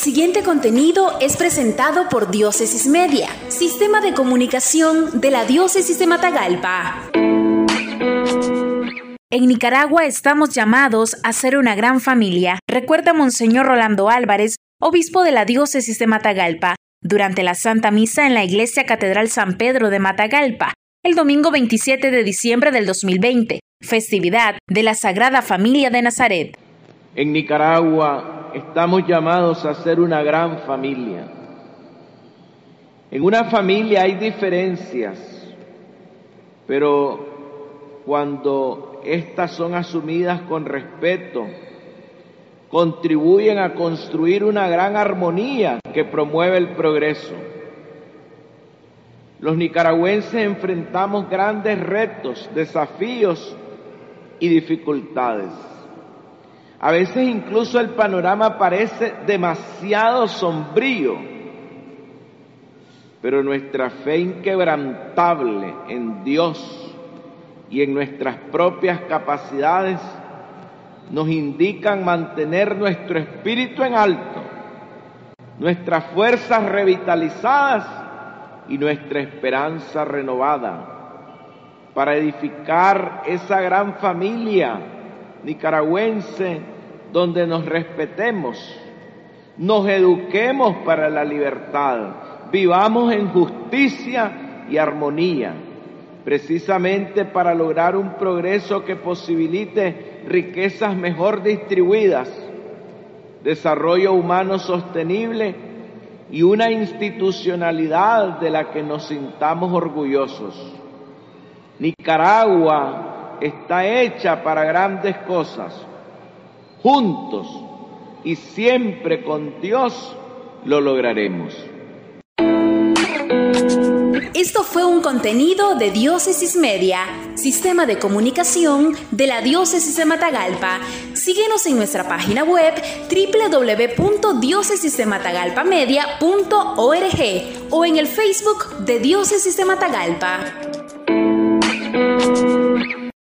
siguiente contenido es presentado por Diócesis Media, Sistema de Comunicación de la Diócesis de Matagalpa. En Nicaragua estamos llamados a ser una gran familia, recuerda Monseñor Rolando Álvarez, obispo de la Diócesis de Matagalpa, durante la Santa Misa en la Iglesia Catedral San Pedro de Matagalpa, el domingo 27 de diciembre del 2020, festividad de la Sagrada Familia de Nazaret. En Nicaragua estamos llamados a ser una gran familia. En una familia hay diferencias, pero cuando estas son asumidas con respeto, contribuyen a construir una gran armonía que promueve el progreso. Los nicaragüenses enfrentamos grandes retos, desafíos y dificultades. A veces incluso el panorama parece demasiado sombrío, pero nuestra fe inquebrantable en Dios y en nuestras propias capacidades nos indican mantener nuestro espíritu en alto, nuestras fuerzas revitalizadas y nuestra esperanza renovada para edificar esa gran familia nicaragüense donde nos respetemos, nos eduquemos para la libertad, vivamos en justicia y armonía, precisamente para lograr un progreso que posibilite riquezas mejor distribuidas, desarrollo humano sostenible y una institucionalidad de la que nos sintamos orgullosos. Nicaragua está hecha para grandes cosas. Juntos y siempre con Dios lo lograremos. Esto fue un contenido de Diócesis Media, sistema de comunicación de la Diócesis de Matagalpa. Síguenos en nuestra página web www.diócesisdematagalpamedia.org o en el Facebook de Diócesis de Matagalpa.